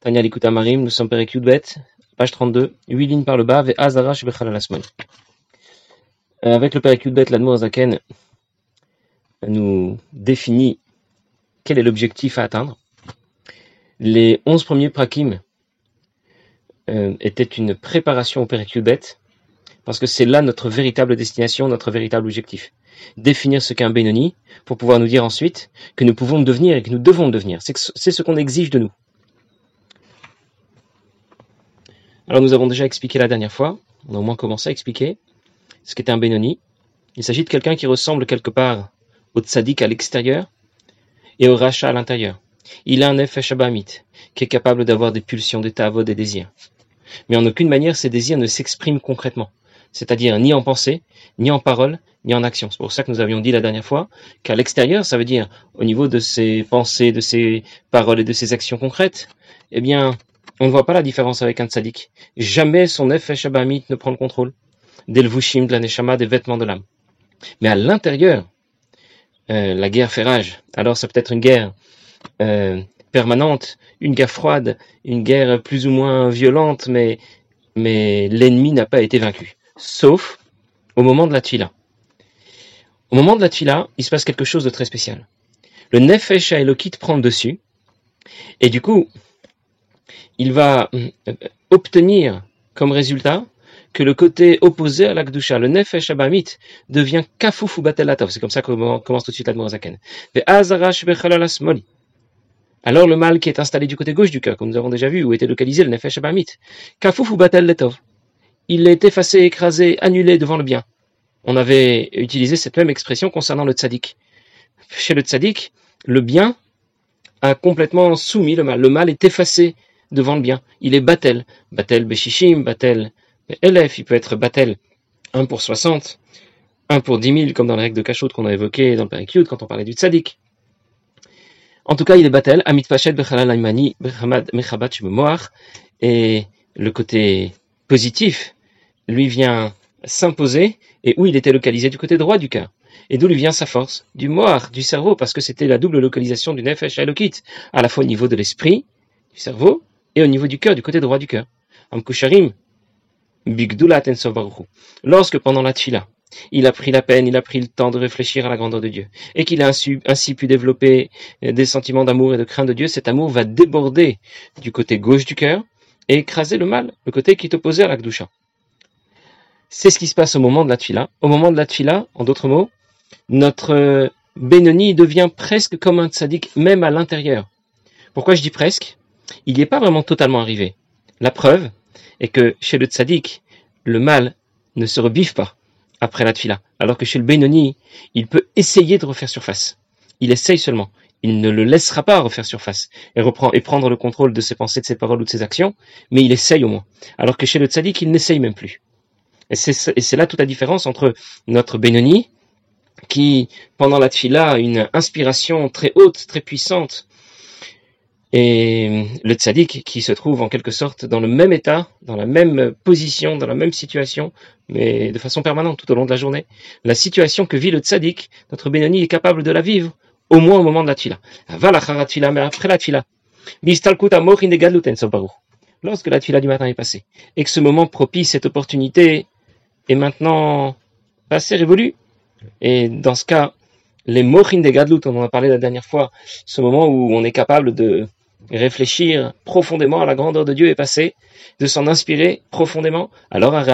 Tanya Likuta Marim, nous sommes Perek Bet, page 32, 8 lignes par le bas, Ve Azarash Bechalal Avec le Perek Bet, l'Admour Zaken nous définit quel est l'objectif à atteindre. Les 11 premiers prakim euh, étaient une préparation au Perek Bet, parce que c'est là notre véritable destination, notre véritable objectif. Définir ce qu'est un Benoni, pour pouvoir nous dire ensuite que nous pouvons devenir et que nous devons devenir. C'est ce qu'on exige de nous. Alors nous avons déjà expliqué la dernière fois, on a au moins commencé à expliquer ce qu'était un Benoni. Il s'agit de quelqu'un qui ressemble quelque part au tzaddik à l'extérieur et au rachat à l'intérieur. Il a un effet shabamite, qui est capable d'avoir des pulsions, des tavod, des désirs. Mais en aucune manière ces désirs ne s'expriment concrètement c'est-à-dire ni en pensée, ni en parole, ni en action. C'est pour ça que nous avions dit la dernière fois qu'à l'extérieur, ça veut dire au niveau de ses pensées, de ses paroles et de ses actions concrètes, eh bien, on ne voit pas la différence avec un tzaddik. Jamais son effet shabamit ne prend le contrôle des levushim, de la neshama, des vêtements de l'âme. Mais à l'intérieur, euh, la guerre fait rage. Alors ça peut être une guerre euh, permanente, une guerre froide, une guerre plus ou moins violente, mais, mais l'ennemi n'a pas été vaincu sauf au moment de la tfila. Au moment de la tfila, il se passe quelque chose de très spécial. Le nefesh Elokit prend le dessus, et du coup, il va euh, obtenir comme résultat que le côté opposé à l'Akdusha, le Nefesh Abamit, devient Kafouf Batelatov. C'est comme ça qu'on commence tout de suite la Zaken. Alors le mal qui est installé du côté gauche du cœur, comme nous avons déjà vu, où était localisé le Nefesh Abamit, Kafouf Batelatov il est effacé, écrasé, annulé devant le bien. On avait utilisé cette même expression concernant le tzaddik. Chez le tzaddik, le bien a complètement soumis le mal. Le mal est effacé devant le bien. Il est batel. Batel beshishim, batel elef, il peut être batel 1 pour 60, 1 pour 10 000, comme dans la règle de Kachot qu'on a évoqué dans le Périkyut quand on parlait du tzaddik. En tout cas, il est batel, amit pachet bechalal aimani mechabat et le côté positif lui vient s'imposer et où il était localisé du côté droit du cœur. Et d'où lui vient sa force Du moar, du cerveau, parce que c'était la double localisation du nefesh elokit, à la fois au niveau de l'esprit, du cerveau, et au niveau du cœur, du côté droit du cœur. Amkusharim, Lorsque pendant la tfila, il a pris la peine, il a pris le temps de réfléchir à la grandeur de Dieu, et qu'il a ainsi, pu développer des sentiments d'amour et de crainte de Dieu, cet amour va déborder du côté gauche du cœur et écraser le mal, le côté qui est opposé à la c'est ce qui se passe au moment de la tfila. Au moment de la tfila, en d'autres mots, notre euh, Benoni devient presque comme un tzaddik, même à l'intérieur. Pourquoi je dis presque? Il n'y est pas vraiment totalement arrivé. La preuve est que chez le tzaddik, le mal ne se rebiffe pas après la tfila, alors que chez le Benoni, il peut essayer de refaire surface. Il essaye seulement. Il ne le laissera pas refaire surface et, prendre le contrôle de ses pensées, de ses paroles ou de ses actions, mais il essaye au moins. Alors que chez le tzaddik, il n'essaye même plus. Et c'est là toute la différence entre notre Benoni, qui, pendant la tfila, a une inspiration très haute, très puissante, et le tzaddik qui se trouve en quelque sorte dans le même état, dans la même position, dans la même situation, mais de façon permanente tout au long de la journée. La situation que vit le tzaddik, notre Benoni est capable de la vivre, au moins au moment de la tfila. Va la tfila, mais après la tfila. Lorsque la tfila du matin est passée, et que ce moment propice, cette opportunité est maintenant passé, révolu. Et dans ce cas, les mochin des gadlut, on en a parlé la dernière fois, ce moment où on est capable de réfléchir profondément à la grandeur de Dieu est passé, de s'en inspirer profondément. Alors, dans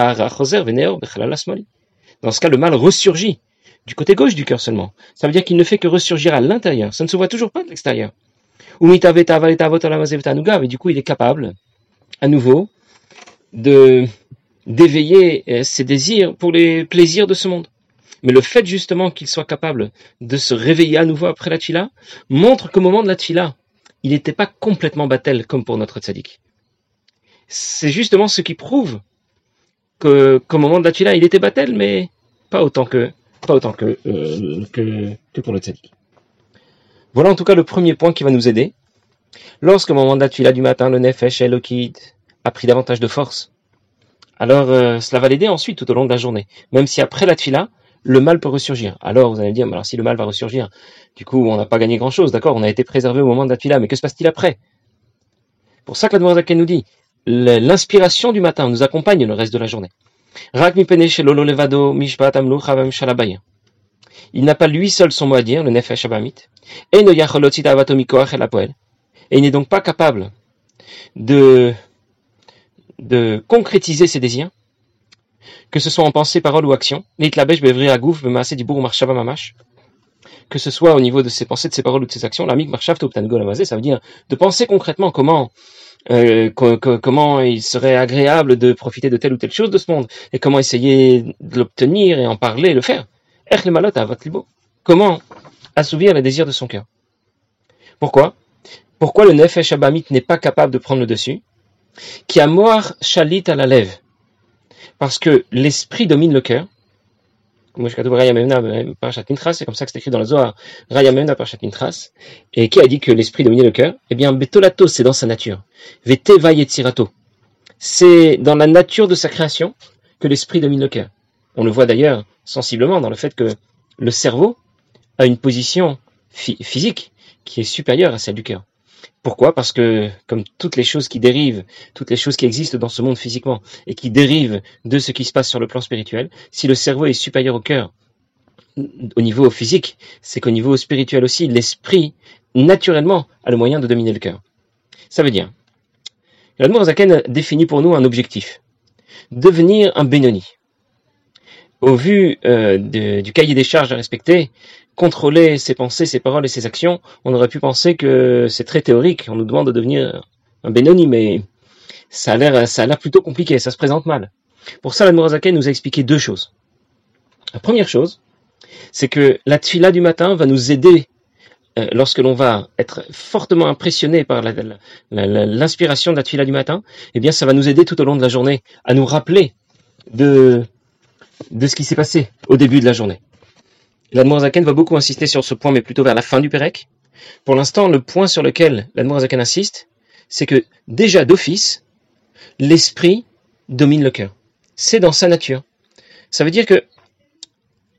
ce cas, le mal ressurgit du côté gauche du cœur seulement. Ça veut dire qu'il ne fait que ressurgir à l'intérieur. Ça ne se voit toujours pas de l'extérieur. Et du coup, il est capable, à nouveau, de d'éveiller euh, ses désirs pour les plaisirs de ce monde. Mais le fait justement qu'il soit capable de se réveiller à nouveau après la tfila montre qu'au moment de la il n'était pas complètement battel comme pour notre tzaddik. C'est justement ce qui prouve que qu'au moment de la tfila, il était battel, mais pas autant que euh, pour le tzaddik. Voilà en tout cas le premier point qui va nous aider. Lorsqu'au moment de la tfila du matin, le nefesh elokid a pris davantage de force, alors euh, cela va l'aider ensuite tout au long de la journée. Même si après la tfila, le mal peut ressurgir. Alors vous allez dire, alors si le mal va ressurgir, du coup on n'a pas gagné grand-chose, d'accord On a été préservé au moment de la tfila, mais que se passe-t-il après? Pour ça que la nous dit, l'inspiration du matin nous accompagne le reste de la journée. Il n'a pas lui seul son mot à dire, le Nefesh Abamit. Et il n'est donc pas capable de, de concrétiser ses désirs, que ce soit en pensée, parole ou action. Que ce soit au niveau de ses pensées, de ses paroles ou de ses actions. Ça veut dire de penser concrètement comment euh, comment il serait agréable de profiter de telle ou telle chose de ce monde, et comment essayer de l'obtenir et en parler et le faire. Comment assouvir les désirs de son cœur Pourquoi? Pourquoi le Nefesh Abamit n'est pas capable de prendre le dessus? Qui a mort chalit à la lèvre. Parce que l'esprit domine le cœur. C'est comme ça que c'est écrit dans la Zohar. Et qui a dit que l'esprit dominait le cœur? Eh bien, Betolato, c'est dans sa nature. Veteva Yetzirato. C'est dans la nature de sa création que l'esprit domine le cœur. On le voit d'ailleurs sensiblement dans le fait que le cerveau a une position physique qui est supérieure à celle du cœur. Pourquoi? Parce que, comme toutes les choses qui dérivent, toutes les choses qui existent dans ce monde physiquement et qui dérivent de ce qui se passe sur le plan spirituel, si le cerveau est supérieur au cœur au niveau physique, c'est qu'au niveau spirituel aussi, l'esprit, naturellement, a le moyen de dominer le cœur. Ça veut dire, l'Admour Zaken définit pour nous un objectif. Devenir un Benoni. Au vu euh, du cahier des charges à respecter, contrôler ses pensées, ses paroles et ses actions, on aurait pu penser que c'est très théorique. On nous demande de devenir un Benoni, mais ça a l'air, ça a l'air plutôt compliqué, ça se présente mal. Pour ça, l'Admorazake nous a expliqué deux choses. La première chose, c'est que la tfila du matin va nous aider euh, lorsque l'on va être fortement impressionné par l'inspiration de la tfila du matin, eh bien, ça va nous aider tout au long de la journée à nous rappeler de ce qui s'est passé au début de la journée. L'Admorazaken va beaucoup insister sur ce point, mais plutôt vers la fin du Pérec. Pour l'instant, le point sur lequel l'Admorazaken insiste, c'est que déjà d'office, l'esprit domine le cœur. C'est dans sa nature. Ça veut dire que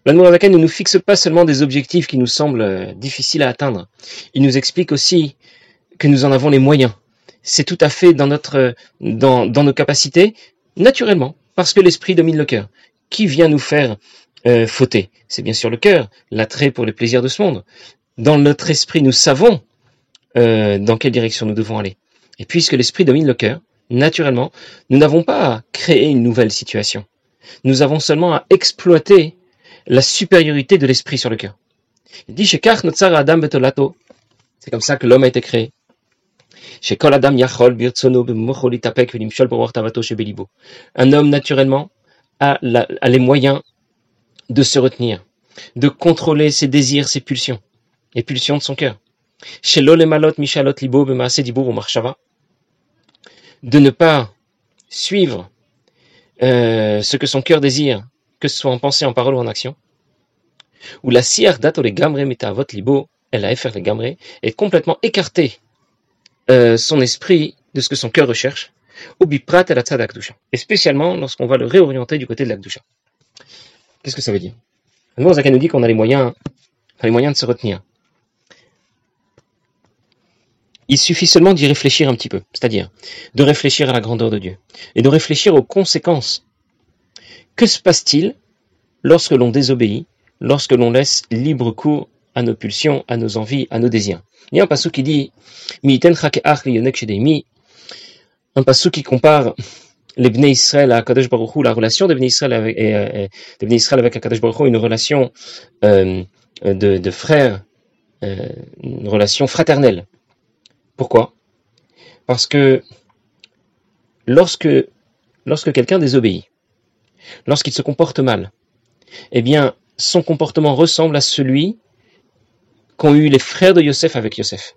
l'Admorazaken ne nous fixe pas seulement des objectifs qui nous semblent euh, difficiles à atteindre. Il nous explique aussi que nous en avons les moyens. C'est tout à fait dans notre, dans, dans nos capacités, naturellement, parce que l'esprit domine le cœur. Qui vient nous faire euh, fauter C'est bien sûr le cœur, l'attrait pour les plaisirs de ce monde. Dans notre esprit, nous savons euh, dans quelle direction nous devons aller. Et puisque l'esprit domine le cœur, naturellement, nous n'avons pas à créer une nouvelle situation. Nous avons seulement à exploiter la supériorité de l'esprit sur le cœur. Il dit c'est comme ça que l'homme a été créé. Un homme naturellement a les moyens de se retenir, de contrôler ses désirs, ses pulsions, les pulsions de son cœur. De ne pas suivre euh, ce que son cœur désire, que ce soit en pensée, en parole ou en action. Ou la les gamre metavot libo, elle a faire les gamre, est complètement écarté euh, son esprit de ce que son cœur recherche, ou biprat la et spécialement lorsqu'on va le réorienter du côté de l'akdusha. Qu'est-ce que ça veut dire? Zaka nous dit qu'on a les moyens, les moyens de se retenir. Il suffit seulement d'y réfléchir un petit peu, c'est-à-dire de réfléchir à la grandeur de Dieu et de réfléchir aux conséquences. Que se passe-t-il lorsque l'on désobéit, lorsque l'on laisse libre cours à nos pulsions, à nos envies, à nos désirs? Il y a un passage qui dit un passage qui compare les Bnei Israël à Kadosh Baruch Hu, la relation des Bnei Israël avec, et, avec Kadosh Baruch Hu, une relation euh, de, de euh, une relation fraternelle. Pourquoi? Parce que lorsque, lorsque quelqu'un désobéit, lorsqu'il se comporte mal, eh bien, son comportement ressemble à celui qu'ont eu les frères de Yosef avec Yosef.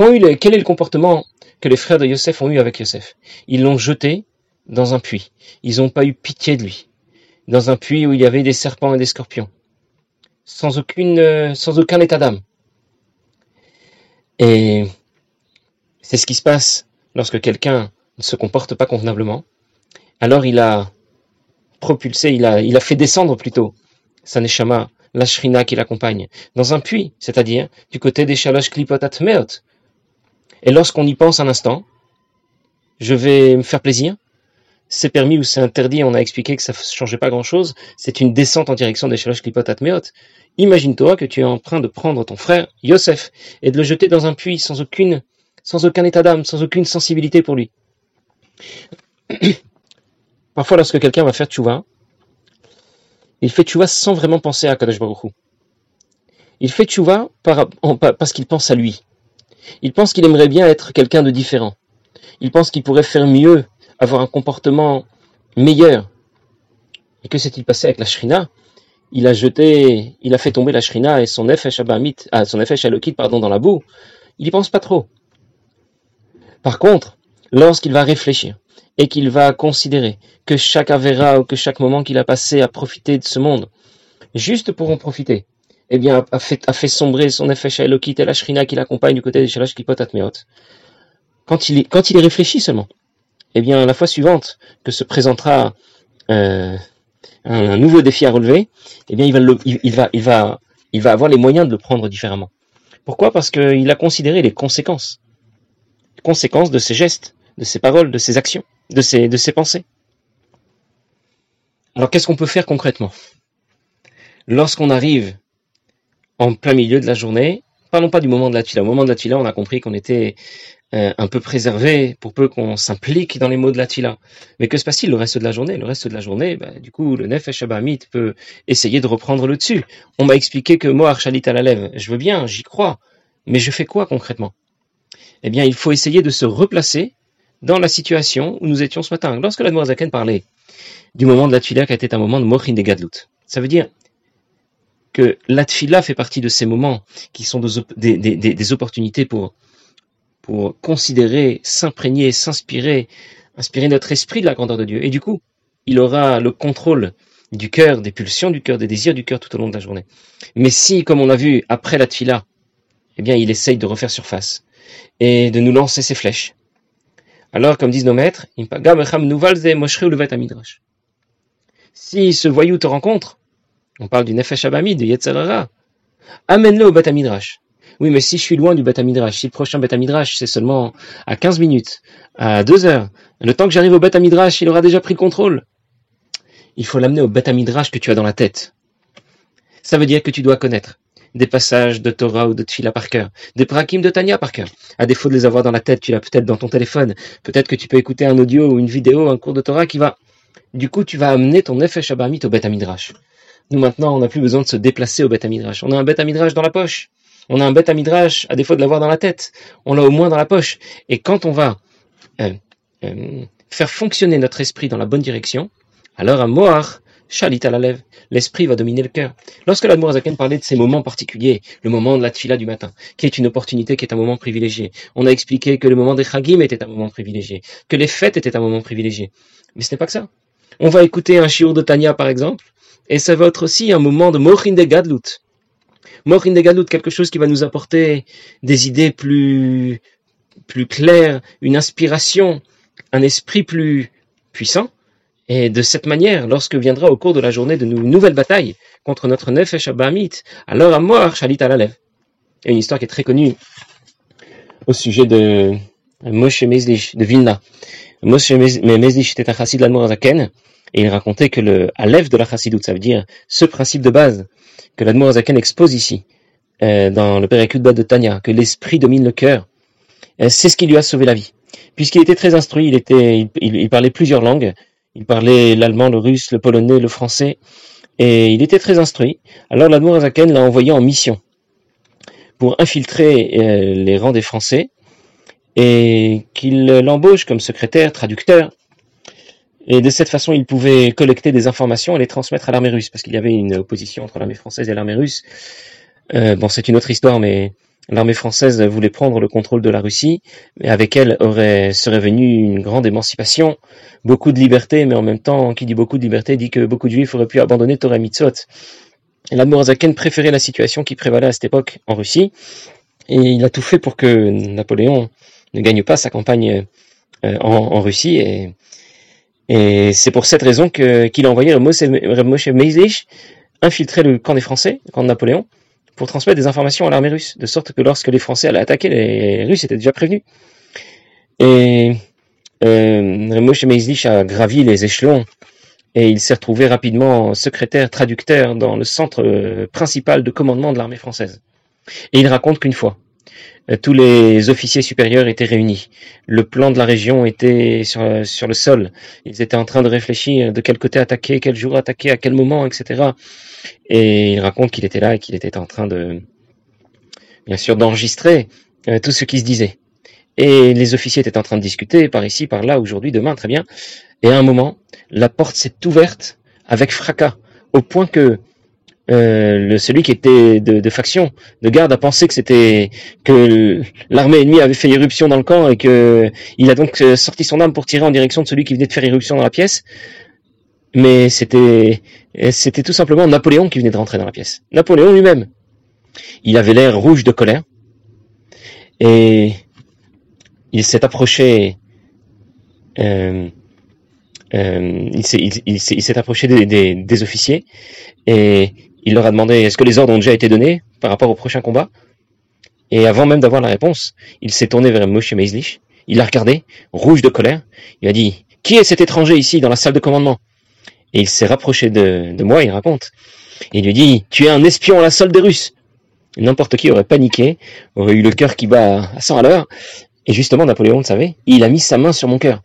eu quel est le comportement que les frères de Yosef ont eu avec Yosef. Ils l'ont jeté dans un puits. Ils n'ont pas eu pitié de lui. Dans un puits où il y avait des serpents et des scorpions. Euh, sans aucun état d'âme. Et c'est ce qui se passe lorsque quelqu'un ne se comporte pas convenablement. Alors il a propulsé, il a, fait descendre plutôt sa neshama, la shrina qui l'accompagne, dans un puits, c'est-à-dire du côté des shalosh klipotat meot, et lorsqu'on y pense un instant, je vais me faire plaisir. C'est permis ou c'est interdit, on a expliqué que ça ne changeait pas grand-chose. C'est une descente en direction des Shalosh Klipot Atmeot. Imagine-toi que tu es en train de prendre ton frère, Yosef, et de le jeter dans un puits sans aucune, sans aucun état d'âme, sans aucune sensibilité pour lui. Parfois, lorsque quelqu'un va faire tchouva, il fait tchouva sans vraiment penser à Kadosh Baruch Il fait tchouva parce qu'il pense à lui. Il pense qu'il aimerait bien être quelqu'un de différent. Il pense qu'il pourrait faire mieux, avoir un comportement meilleur. Et que s'est-il passé avec la shrina? Il a jeté, il a fait tomber la shrina et son effet Abamit, ah, son pardon, dans la boue. Il n'y pense pas trop. Par contre, lorsqu'il va réfléchir et qu'il va considérer que chaque avéra ou que chaque moment qu'il a passé à profiter de ce monde, juste pour en profiter, eh bien, a fait, a fait sombrer son effet Elokit et la Shrina qui l'accompagne du côté des Shalash Kipot Atmeot. Quand il, quand il y réfléchit seulement, eh bien, la fois suivante que se présentera euh, un, nouveau défi à relever, eh bien, il va, il, va, il, va, il va avoir les moyens de le prendre différemment. Pourquoi? Parce qu'il a considéré les conséquences. Les conséquences de ses gestes, de ses paroles, de ses actions, de ses, de ses pensées. Alors, qu'est-ce qu'on peut faire concrètement? Lorsqu'on arrive en plein milieu de la journée. Parlons pas du moment de la tuila. Au moment de la tuila, on a compris qu'on était euh, un peu préservé pour peu qu'on s'implique dans les mots de la tuila. Mais que se passe-t-il le reste de la journée? Le reste de la journée, bah, du coup, le Nefesh Abamit peut essayer de reprendre le dessus. On m'a expliqué que moi, Archalit à la lèvre, je veux bien, j'y crois. Mais je fais quoi concrètement? Eh bien, il faut essayer de se replacer dans la situation où nous étions ce matin. Lorsque la Zaken parlait du moment de la tuila qui été un moment de mochin de gadlut, ça veut dire que la tfila fait partie de ces moments qui sont des, opportunités pour, pour considérer, s'imprégner, s'inspirer, inspirer notre esprit de la grandeur de Dieu. Et du coup, il aura le contrôle du cœur, des pulsions du cœur, des désirs du cœur tout au long de la journée. Mais si, comme on a vu après la tfila, eh bien, il essaye de refaire surface et de nous lancer ses flèches. Alors, comme disent nos maîtres, si ce voyou te rencontre, on parle du Nefesh Abami, de Yetzalara. Amène-le au Batamidrash. Oui, mais si je suis loin du Batamidrash, si le prochain Batamidrash c'est seulement à 15 minutes, à 2 heures, le temps que j'arrive au Batamidrash, il aura déjà pris le contrôle. Il faut l'amener au Batamidrash que tu as dans la tête. Ça veut dire que tu dois connaître des passages de Torah ou de Tfila par cœur, des prakim de Tanya par cœur. À défaut de les avoir dans la tête, tu l'as peut-être dans ton téléphone. Peut-être que tu peux écouter un audio ou une vidéo, un cours de Torah qui va. Du coup, tu vas amener ton Nefesh Abamit au Batamidrash. Nous maintenant, on n'a plus besoin de se déplacer au Beth Midrash. On a un Beth Midrash dans la poche. On a un Beth Midrash à défaut de l'avoir dans la tête. On l'a au moins dans la poche. Et quand on va euh, euh, faire fonctionner notre esprit dans la bonne direction, alors à Moar, Chalit à la lèvre, l'esprit va dominer le cœur. Lorsque l'Admorazaken parlait de ces moments particuliers, le moment de la tfila du matin, qui est une opportunité, qui est un moment privilégié, on a expliqué que le moment des chagim était un moment privilégié, que les fêtes étaient un moment privilégié. Mais ce n'est pas que ça. On va écouter un shiur de Tanya, par exemple, et ça va être aussi un moment de mochin de de quelque chose qui va nous apporter des idées plus, plus claires, une inspiration, un esprit plus puissant. Et de cette manière, lorsque viendra au cours de la journée de une nouvelle bataille contre notre Nefesh Abamit, alors à mort, Shalit à la lèvre. Il y a une histoire qui est très connue au sujet de Moshe Mezlich, de Vilna. Moshe Mezlich était un chassid de l'Admorazaken, et il racontait que le Aleph de la Chassidut, ça veut dire ce principe de base que l'Admour Zaken expose ici, euh, dans le Pérécut de Tanya, que l'esprit domine le cœur, euh, c'est ce qui lui a sauvé la vie. Puisqu'il était très instruit, il, était, il, parlait plusieurs langues, il parlait l'allemand, le russe, le polonais, le français, et il était très instruit. Alors l'Admour Zaken l'a envoyé en mission pour infiltrer euh, les rangs des Français et qu'il l'embauche comme secrétaire, traducteur, et de cette façon, il pouvait collecter des informations et les transmettre à l'armée russe, parce qu'il y avait une opposition entre l'armée française et l'armée russe. Euh, bon, c'est une autre histoire, mais l'armée française voulait prendre le contrôle de la Russie, mais avec elle aurait, serait venue une grande émancipation, beaucoup de liberté, mais en même temps, qui dit beaucoup de liberté, dit que beaucoup de juifs auraient pu abandonner Torah Mitzot. L'Admorazaken préférait la situation qui prévalait à cette époque en Russie, et il a tout fait pour que Napoléon ne gagne pas sa campagne euh, en, Russie, et c'est pour cette raison qu'il a envoyé Moshe Meizlich infiltrer le camp des Français, le camp de Napoléon, pour transmettre des informations à l'armée russe, de sorte que lorsque les Français allaient attaquer, les Russes étaient déjà prévenus. Et euh, Moshe Meizlich a gravi les échelons et il s'est retrouvé rapidement secrétaire traducteur dans le centre euh, principal de commandement de l'armée française. Et il raconte qu'une fois, tous les officiers supérieurs étaient réunis. Le plan de la région était sur, sur le sol. Ils étaient en train de réfléchir de quel côté attaquer, quel jour attaquer, à quel moment, etc. Et il raconte qu'il était là et qu'il était en train de, bien sûr, d'enregistrer euh, tout ce qui se disait. Et les officiers étaient en train de discuter par ici, par là, aujourd'hui, demain, très bien. Et à un moment, la porte s'est ouverte avec fracas, au point que euh, le, celui qui était de, de, faction, de garde, a pensé que c'était que l'armée ennemie avait fait irruption dans le camp et que il a donc euh, sorti son arme pour tirer en direction de celui qui venait de faire irruption dans la pièce. Mais c'était c'était tout simplement Napoléon qui venait de rentrer dans la pièce. Napoléon lui-même. Il avait l'air rouge de colère et il s'est approché. Euh, euh, il s'est approché des, des, des officiers et il leur a demandé est-ce que les ordres ont déjà été donnés par rapport au prochain combat? Et avant même d'avoir la réponse, il s'est tourné vers Moshe Meislich. Il l'a regardé, rouge de colère. Il a dit Qui est cet étranger ici dans la salle de commandement? Et il s'est rapproché de, moi, il raconte. Il lui dit Tu es un espion à la solde des Russes. N'importe qui aurait paniqué, aurait eu le cœur qui bat à 100 à l'heure. Et justement, Napoléon le savait. Il a mis sa main sur mon cœur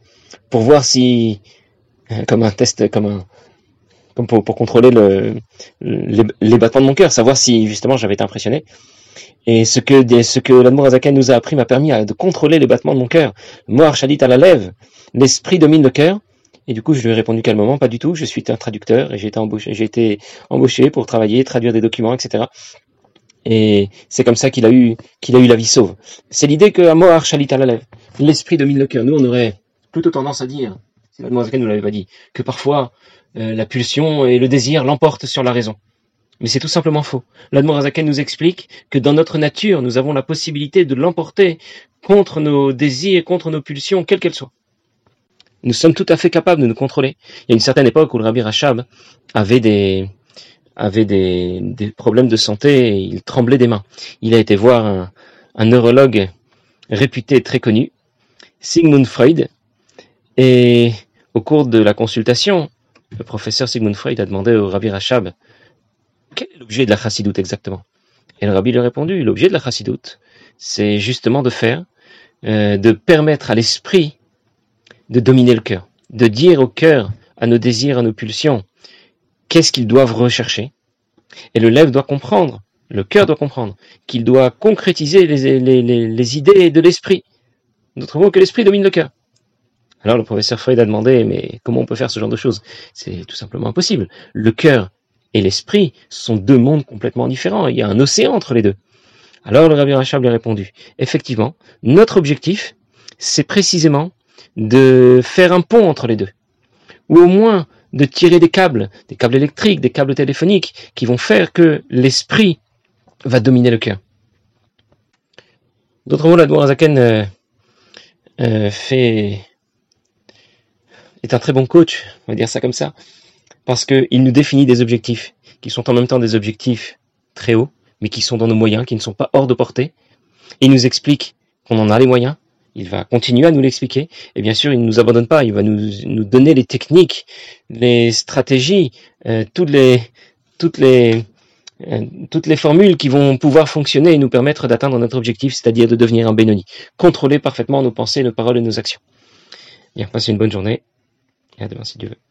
pour voir si, comme un test, comme un, pour, contrôler le, les, battements de mon cœur, savoir si justement j'avais été impressionné. Et ce que, ce que Azaken nous a appris m'a permis de contrôler les battements de mon cœur. Moi, Chalit à la lèvre, l'esprit domine le cœur. Et du coup, je lui ai répondu calmement, pas du tout, je suis un traducteur et j'ai été embauché, embauché pour travailler, traduire des documents, etc. Et c'est comme ça qu'il a eu, qu'il a eu la vie sauve. C'est l'idée que Amor Chalit à la lèvre, l'esprit domine le cœur. Nous, on aurait plutôt tendance à dire, si l'Admour Azaken nous l'avait pas dit, que parfois, euh, la pulsion et le désir l'emportent sur la raison. Mais c'est tout simplement faux. L'Admorazaken nous explique que dans notre nature, nous avons la possibilité de l'emporter contre nos désirs, contre nos pulsions, quelles qu'elles soient. Nous sommes tout à fait capables de nous contrôler. Il y a une certaine époque où le Rabbi Rachab avait des, avait problèmes de santé et il tremblait des mains. Il a été voir un, un neurologue réputé très connu, Sigmund Freud, et au cours de la consultation, le professeur Sigmund Freud a demandé au Rabbi Rachab quel est l'objet de la chassidoute exactement? Et le Rabbi lui a répondu l'objet de la chassidoute, c'est justement de faire, euh, de permettre à l'esprit de dominer le cœur, de dire au cœur, à nos désirs, à nos pulsions, qu'est-ce qu'ils doivent rechercher. Et le lève doit comprendre, le cœur doit comprendre, qu'il doit concrétiser les, idées de l'esprit. D'autres mots, que l'esprit domine le cœur. Alors le professeur Freud a demandé, mais comment on peut faire ce genre de choses? C'est tout simplement impossible. Le cœur et l'esprit sont deux mondes complètement différents. Il y a un océan entre les deux. Alors le Rabbi Rachab lui a répondu, effectivement, notre objectif, c'est précisément de faire un pont entre les deux. Ou au moins de tirer des câbles, des câbles électriques, des câbles téléphoniques, qui vont faire que l'esprit va dominer le cœur. D'autres mots, la Zaken euh, euh, fait est un très bon coach, on va dire ça comme ça, parce qu'il nous définit des objectifs qui sont en même temps des objectifs très hauts, mais qui sont dans nos moyens, qui ne sont pas hors de portée. Il nous explique qu'on en a les moyens, il va continuer à nous l'expliquer, et bien sûr, il ne nous abandonne pas, il va nous, nous donner les techniques, les stratégies, euh, toutes les, toutes les, euh, toutes les formules qui vont pouvoir fonctionner et nous permettre d'atteindre notre objectif, c'est-à-dire de devenir un Benoni. Contrôler parfaitement nos pensées, nos paroles et nos actions. Bien, passez une bonne journée. Et à demain si Dieu veut.